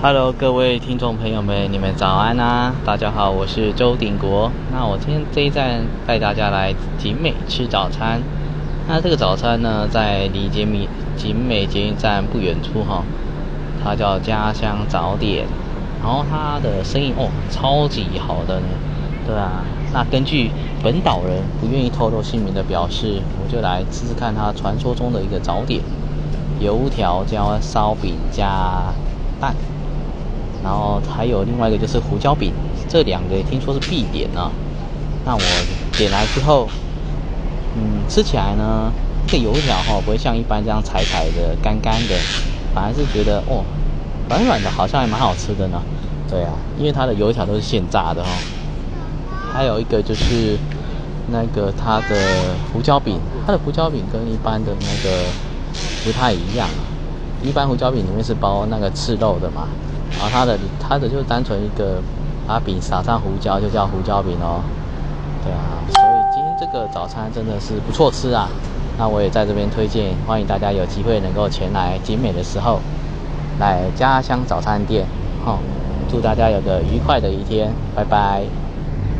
Hello，各位听众朋友们，你们早安啊！大家好，我是周鼎国。那我今天这一站带大家来景美吃早餐。那这个早餐呢，在离景美景美捷运站不远处哈，它叫家乡早点。然后它的生意哦，超级好的呢。对啊，那根据本岛人不愿意透露姓名的表示，我就来试试看它传说中的一个早点：油条加烧饼加蛋。然后还有另外一个就是胡椒饼，这两个听说是必点啊。那我点来之后，嗯，吃起来呢，这个油条哈不会像一般这样柴柴的、干干的，反而是觉得哦，软软的，好像还蛮好吃的呢。对啊，因为它的油条都是现炸的哈。还有一个就是那个它的胡椒饼，它的胡椒饼跟一般的那个不太一样。一般胡椒饼里面是包那个刺肉的嘛。然后它的它的就单纯一个把饼撒上胡椒就叫胡椒饼哦，对啊，所以今天这个早餐真的是不错吃啊，那我也在这边推荐，欢迎大家有机会能够前来景美的时候来家乡早餐店，好，祝大家有个愉快的一天，拜拜。